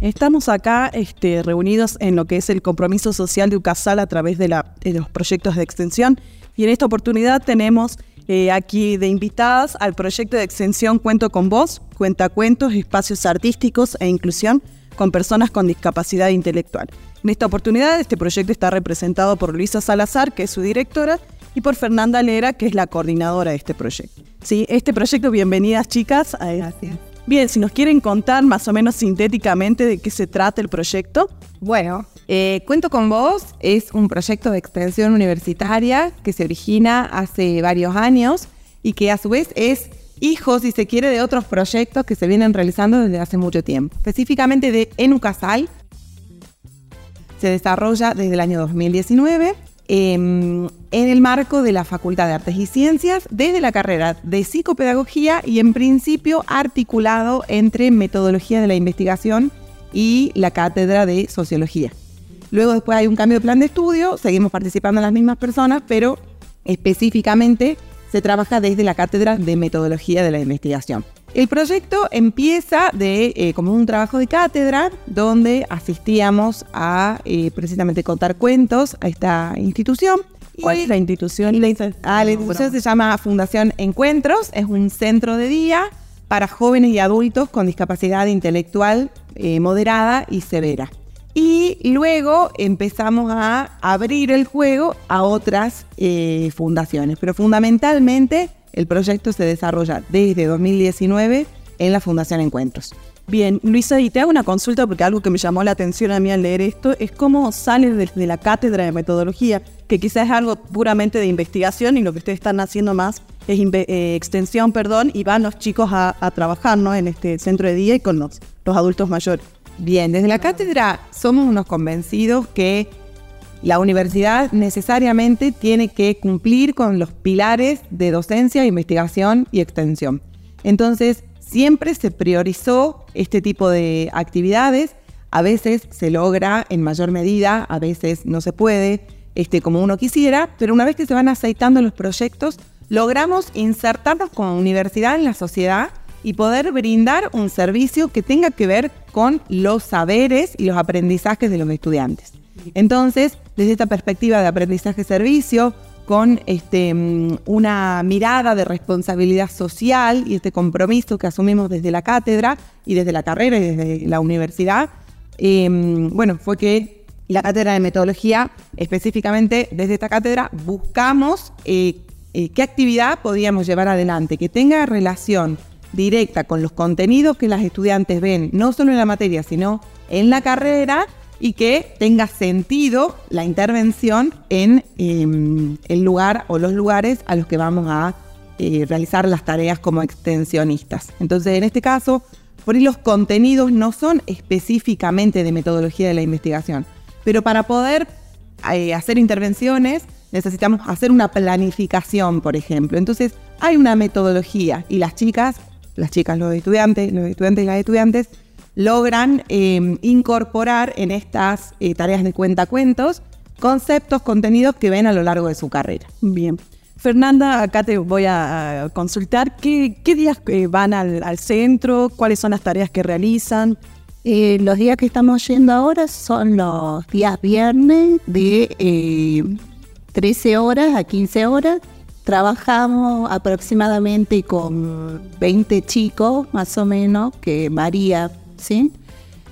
Estamos acá este, reunidos en lo que es el compromiso social de UCASAL a través de, los proyectos de extensión y en esta oportunidad tenemos eh, aquí de invitadas al proyecto de extensión Cuento con Voz, Cuentacuentos, Espacios Artísticos e Inclusión con Personas con Discapacidad Intelectual. En esta oportunidad este proyecto está representado por Luisa Salazar, que es su directora, y por Fernanda Lera, que es la coordinadora de este proyecto. Sí, este proyecto, bienvenidas chicas. Gracias. Bien, si nos quieren contar más o menos sintéticamente de qué se trata el proyecto. Bueno, eh, Cuento con Vos es un proyecto de extensión universitaria que se origina hace varios años y que a su vez es hijo, si se quiere, de otros proyectos que se vienen realizando desde hace mucho tiempo. Específicamente de Enucasal. Se desarrolla desde el año 2019 Em, en el marco de la Facultad de Artes y Ciencias desde la carrera de psicopedagogía y en principio articulado entre metodología de la investigación y la cátedra de sociología. Luego después hay un cambio de plan de estudio, seguimos participando las mismas personas, pero específicamente se trabaja desde la cátedra de metodología de la investigación. El proyecto empieza de, eh, como un trabajo de cátedra donde asistíamos a eh, precisamente contar cuentos a esta institución. ¿Cuál es la institución? La, ah, la institución se llama Fundación Encuentros, es un centro de día para jóvenes y adultos con discapacidad intelectual eh, moderada y severa. Y luego empezamos a abrir el juego a otras fundaciones, pero fundamentalmente el proyecto se desarrolla desde 2019 en la Fundación Encuentros. Bien, Luisa, y te hago una consulta porque algo que me llamó la atención a mí al leer esto es cómo sale desde la cátedra de metodología, que quizás es algo puramente de investigación y lo que ustedes están haciendo más es eh, extensión, perdón, y van los chicos a, trabajar ¿no? en este centro de día y con los adultos mayores. Bien, desde la cátedra somos unos convencidos que la universidad necesariamente tiene que cumplir con los pilares de docencia, investigación y extensión. Entonces, siempre se priorizó este tipo de actividades. A veces se logra en mayor medida, a veces no se puede, este, como uno quisiera, pero una vez que se van aceitando los proyectos, logramos insertarnos como universidad en la sociedad y poder brindar un servicio que tenga que ver con los saberes y los aprendizajes de los estudiantes. Entonces, desde esta perspectiva de aprendizaje-servicio, con este, mm, una mirada de responsabilidad social y este compromiso que asumimos desde la cátedra y desde la carrera y desde la universidad, em, bueno, fue que la cátedra de metodología, específicamente desde esta cátedra, buscamos eh, eh, qué actividad podíamos llevar adelante, que tenga relación directa con los contenidos que las estudiantes ven, no solo en la materia, sino en la carrera y que tenga sentido la intervención en em, el lugar o los lugares a los que vamos a eh, realizar las tareas como extensionistas. Entonces, en este caso, por ahí los contenidos no son específicamente de metodología de la investigación, pero para poder eh, hacer intervenciones necesitamos hacer una planificación, por ejemplo. Entonces, hay una metodología y las chicas, las chicas, los estudiantes, los estudiantes y las estudiantes, logran em, incorporar en estas eh, tareas de cuentacuentos conceptos, contenidos que ven a lo largo de su carrera. Bien. Fernanda, acá te voy a consultar qué, días eh, van al, centro, cuáles son las tareas que realizan. Eh, los días que estamos yendo ahora son los días viernes de 13 horas a 15 horas. Trabajamos aproximadamente con 20 chicos, más o menos, que varía ¿sí?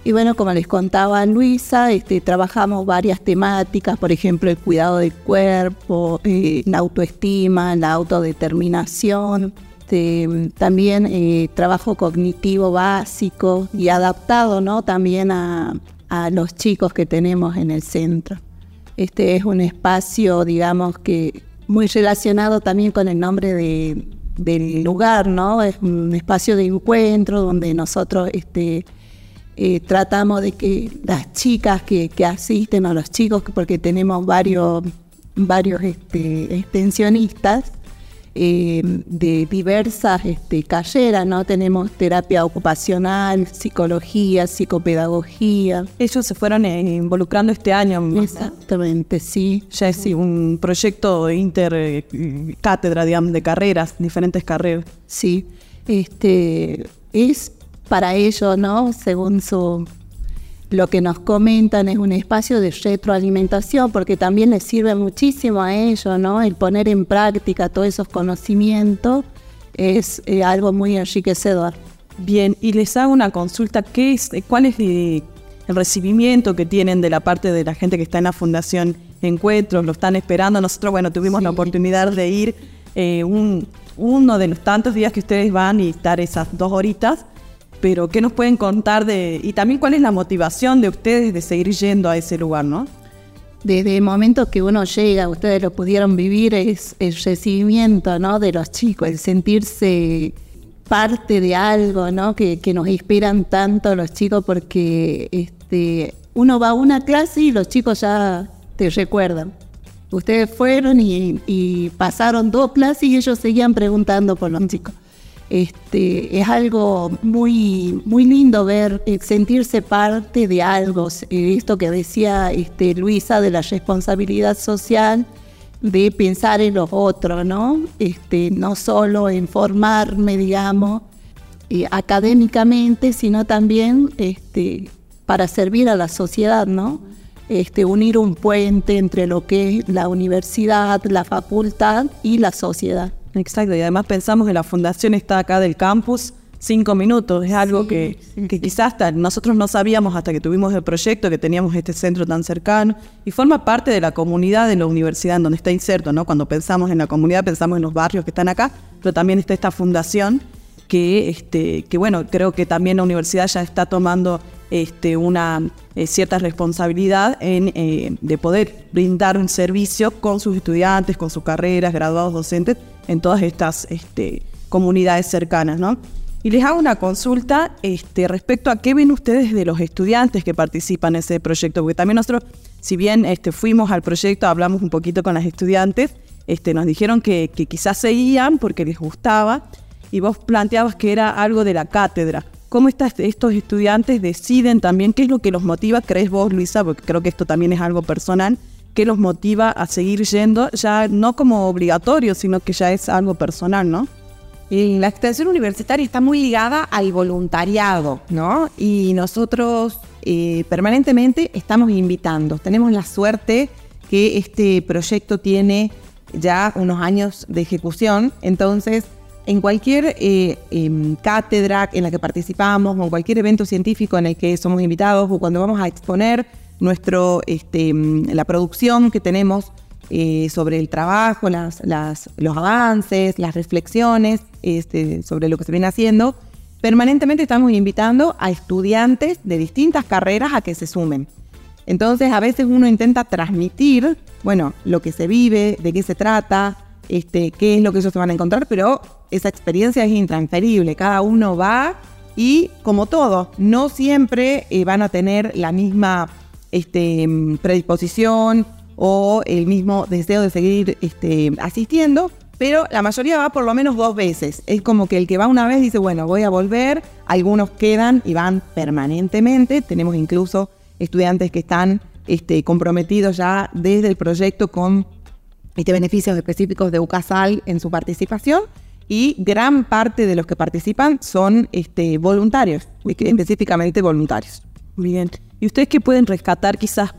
Y bueno, como les contaba Luisa, este, trabajamos varias temáticas, por ejemplo, el cuidado del cuerpo, eh, la autoestima, la autodeterminación, este, también eh, trabajo cognitivo básico y adaptado ¿no? también a, los chicos que tenemos en el centro. Este es un espacio, digamos, que muy relacionado también con el nombre del lugar, ¿no? Es un espacio de encuentro donde nosotros este, eh, tratamos de que las chicas que, asisten o los chicos, porque tenemos varios, varios este, extensionistas eh, de diversas este, carreras, ¿no? Tenemos terapia ocupacional, psicología, psicopedagogía. Ellos se fueron eh, involucrando este año. Exactamente, sí. Ya es un proyecto inter cátedra, digamos, de carreras, diferentes carreras. Sí, este es para ellos, ¿no? Según su lo que nos comentan es un espacio de retroalimentación porque también les sirve muchísimo a ellos, ¿no? El poner en práctica todos esos conocimientos es eh, algo muy enriquecedor. Bien, y les hago una consulta, ¿qué es, ¿cuál es el recibimiento que tienen de la parte de la gente que está en la Fundación Encuentros? ¿Lo están esperando? Nosotros, bueno, tuvimos la oportunidad de ir eh, uno de los tantos días que ustedes van y estar esas dos horitas, pero ¿qué nos pueden contar de, y también cuál es la motivación de ustedes de seguir yendo a ese lugar, no? Desde el momento que uno llega, ustedes lo pudieron vivir, es el recibimiento ¿no? de los chicos, el sentirse parte de algo, ¿no? Que, nos inspiran tanto los chicos porque este, uno va a una clase y los chicos ya te recuerdan. Ustedes fueron y pasaron dos clases y ellos seguían preguntando por los chicos. Este, es algo muy, muy lindo ver, eh, sentirse parte de algo, esto que decía este, Luisa de la responsabilidad social, de pensar en los otros, ¿no? Este, no solo en formarme, digamos, eh, académicamente, sino también este, para servir a la sociedad, ¿no? Este, unir un puente entre lo que es la universidad, la facultad y la sociedad. Exacto, y además pensamos que la fundación está acá del campus cinco minutos, es algo que, quizás hasta nosotros no sabíamos hasta que tuvimos el proyecto, que teníamos este centro tan cercano, y forma parte de la comunidad de la universidad en donde está inserto, ¿no? Cuando pensamos en la comunidad, pensamos en los barrios que están acá, pero también está esta fundación que, este, que bueno, creo que también la universidad ya está tomando este, una eh, cierta responsabilidad en, eh, de poder brindar un servicio con sus estudiantes, con sus carreras, graduados docentes, en todas estas este, comunidades cercanas, ¿no? Y les hago una consulta este, respecto a qué ven ustedes de los estudiantes que participan en ese proyecto, porque también nosotros, si bien este, fuimos al proyecto, hablamos un poquito con las estudiantes, este, nos dijeron que, que quizás seguían porque les gustaba, y vos planteabas que era algo de la cátedra. ¿Cómo estos estudiantes deciden también qué es lo que los motiva, crees vos, Luisa, porque creo que esto también es algo personal, qué los motiva a seguir yendo, ya no como obligatorio, sino que ya es algo personal, ¿no? La extensión universitaria está muy ligada al voluntariado, ¿no? Y nosotros eh, permanentemente estamos invitando. Tenemos la suerte que este proyecto tiene ya unos años de ejecución, entonces en cualquier eh, em, cátedra en la que participamos o en cualquier evento científico en el que somos invitados o cuando vamos a exponer nuestro, este, em, la producción que tenemos eh, sobre el trabajo, los avances, las reflexiones este, sobre lo que se viene haciendo, permanentemente estamos invitando a estudiantes de distintas carreras a que se sumen. Entonces a veces uno intenta transmitir, bueno, lo que se vive, de qué se trata, este, qué es lo que ellos se van a encontrar, pero esa experiencia es intransferible. Cada uno va y, como todo, no siempre eh, van a tener la misma este, predisposición o el mismo deseo de seguir este, asistiendo, pero la mayoría va por lo menos dos veces. Es como que el que va una vez dice, bueno, voy a volver, algunos quedan y van permanentemente, tenemos incluso estudiantes que están comprometidos ya desde el proyecto con este, beneficios específicos de UCASAL en su participación y gran parte de los que participan son este, voluntarios, específicamente voluntarios. Bien. ¿Y ustedes qué pueden rescatar quizás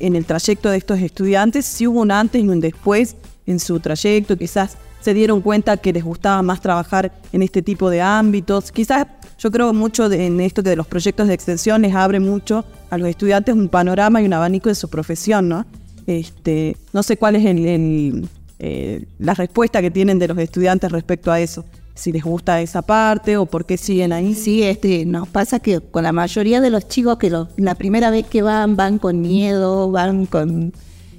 en el trayecto de estos estudiantes? Si hubo un antes y un después en su trayecto, quizás se dieron cuenta que les gustaba más trabajar en este tipo de ámbitos. Quizás yo creo mucho en esto de los proyectos de extensión les abre mucho a los estudiantes un panorama y un abanico de su profesión, ¿no? Este, no sé cuál es eh, la respuesta que tienen de los estudiantes respecto a eso. Si les gusta esa parte o por qué siguen ahí. Sí, este, nos pasa que con la mayoría de los chicos que la primera vez que van, van con miedo, van con...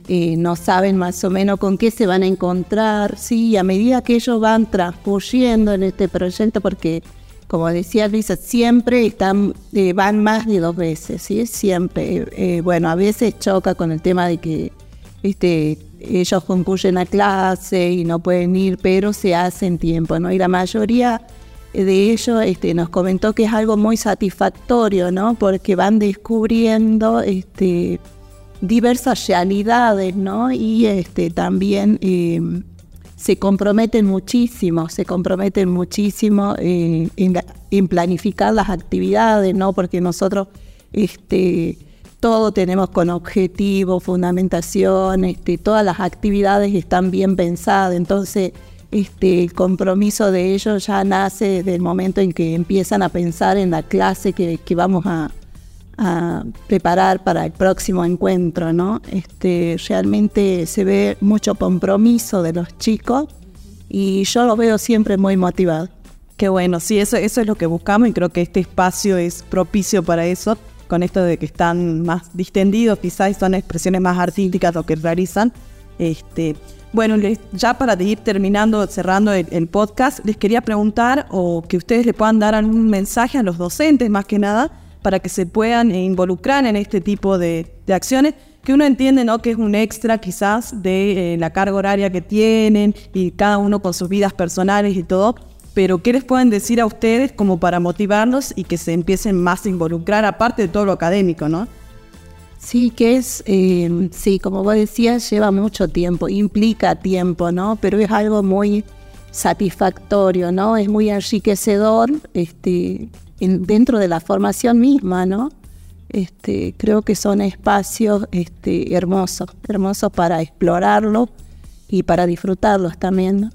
Eh, no saben más o menos con qué se van a encontrar, sí, a medida que ellos van transcurriendo en este proyecto, porque como decía Luisa, siempre están, eh, van más de dos veces, ¿sí? Siempre. bueno, a veces choca con el tema de que este, ellos concluyen a clase y no pueden ir, pero se hacen tiempo, ¿no? Y la mayoría de ellos este, nos comentó que es algo muy satisfactorio, ¿no? Porque van descubriendo este, diversas realidades, ¿no? Y también em, se comprometen muchísimo, se comprometen muchísimo en, en, planificar las actividades, ¿no? Porque nosotros este, todo tenemos con objetivo, fundamentación, este, todas las actividades están bien pensadas, entonces este, el compromiso de ellos ya nace desde el momento en que empiezan a pensar en la clase que, vamos a, preparar para el próximo encuentro, ¿no? Este, realmente se ve mucho compromiso de los chicos y yo los veo siempre muy motivados. Qué bueno, sí, eso es lo que buscamos y creo que este espacio es propicio para eso, con esto de que están más distendidos, quizás son expresiones más artísticas lo que realizan. Este, bueno, ya para ir terminando, cerrando el, podcast, les quería preguntar o que ustedes le puedan dar algún mensaje a los docentes más que nada para que se puedan involucrar en este tipo de, acciones que uno entiende ¿no? que es un extra quizás de eh, la carga horaria que tienen y cada uno con sus vidas personales y todo, pero ¿qué les pueden decir a ustedes como para motivarlos y que se empiecen más a involucrar aparte de todo lo académico, ¿no? Sí, que es, eh, sí, como vos decías, lleva mucho tiempo, implica tiempo, ¿no? Pero es algo muy satisfactorio, ¿no? Es muy enriquecedor este, dentro de la formación misma, ¿no? Este, creo que son espacios este, hermosos, hermosos para explorarlos y para disfrutarlos también.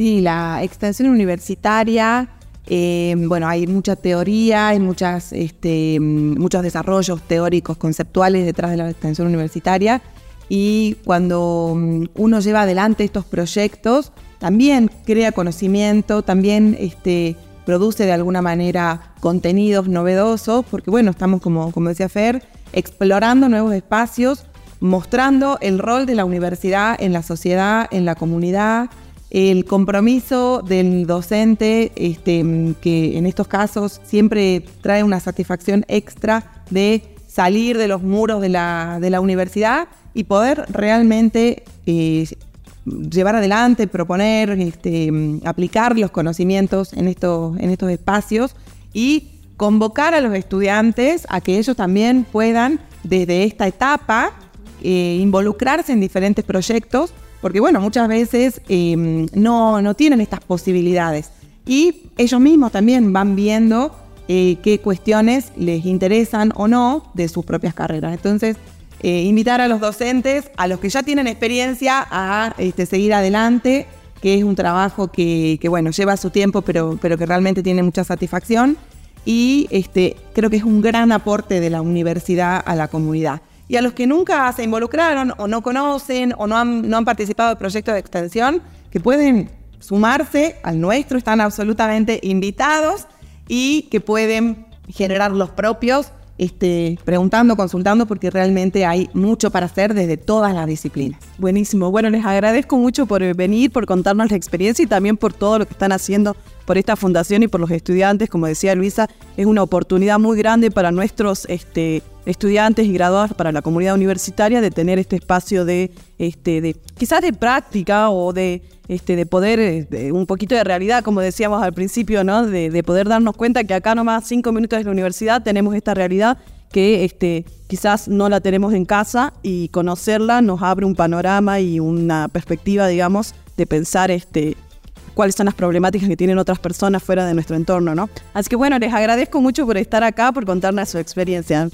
Sí, la extensión universitaria eh, bueno, hay mucha teoría, hay muchas, este, muchos desarrollos teóricos, conceptuales detrás de la extensión universitaria y cuando mm, uno lleva adelante estos proyectos, también crea conocimiento, también este, produce de alguna manera contenidos novedosos, porque bueno, estamos como, como decía Fer, explorando nuevos espacios, mostrando el rol de la universidad en la sociedad, en la comunidad, el compromiso del docente, este, que en estos casos siempre trae una satisfacción extra de salir de los muros de la, universidad y poder realmente eh, llevar adelante, proponer, este, aplicar los conocimientos en estos, en estos espacios y convocar a los estudiantes a que ellos también puedan, desde esta etapa, eh, involucrarse en diferentes proyectos porque bueno, muchas veces em, no, no, tienen estas posibilidades. Y ellos mismos también van viendo eh, qué cuestiones les interesan o no de sus propias carreras. Entonces, eh, invitar a los docentes, a los que ya tienen experiencia, a este, seguir adelante, que es un trabajo que, bueno, lleva su tiempo, pero, pero que realmente tiene mucha satisfacción. Y este, creo que es un gran aporte de la universidad a la comunidad y a los que nunca se involucraron o no conocen o no han, no han participado de proyectos de extensión, que pueden sumarse al nuestro, están absolutamente invitados y que pueden generar los propios este, preguntando, consultando, porque realmente hay mucho para hacer desde todas las disciplinas. Buenísimo. Bueno, les agradezco mucho por venir, por contarnos la experiencia y también por todo lo que están haciendo por esta fundación y por los estudiantes. Como decía Luisa, es una oportunidad muy grande para nuestros este, estudiantes y graduados, para la comunidad universitaria, de tener este espacio de, este, de quizás de práctica o de este, de poder, eh, un poquito de realidad, como decíamos al principio, ¿no? De, poder darnos cuenta que acá nomás cinco minutos de la universidad tenemos esta realidad que este, quizás no la tenemos en casa y conocerla nos abre un panorama y una perspectiva, digamos, de pensar este, cuáles son las problemáticas que tienen otras personas fuera de nuestro entorno, ¿no? Así que bueno, les agradezco mucho por estar acá, por contarnos su experiencia.